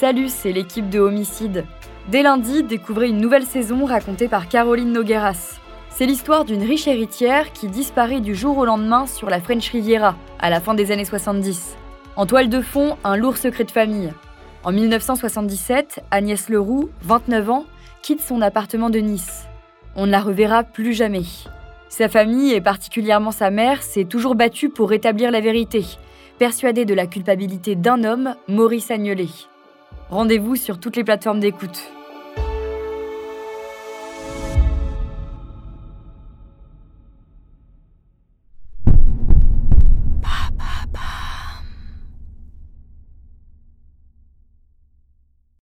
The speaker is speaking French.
Salut, c'est l'équipe de Homicide. Dès lundi, découvrez une nouvelle saison racontée par Caroline Nogueras. C'est l'histoire d'une riche héritière qui disparaît du jour au lendemain sur la French Riviera, à la fin des années 70. En toile de fond, un lourd secret de famille. En 1977, Agnès Leroux, 29 ans, quitte son appartement de Nice. On ne la reverra plus jamais. Sa famille, et particulièrement sa mère, s'est toujours battue pour rétablir la vérité, persuadée de la culpabilité d'un homme, Maurice Agnelet. Rendez-vous sur toutes les plateformes d'écoute.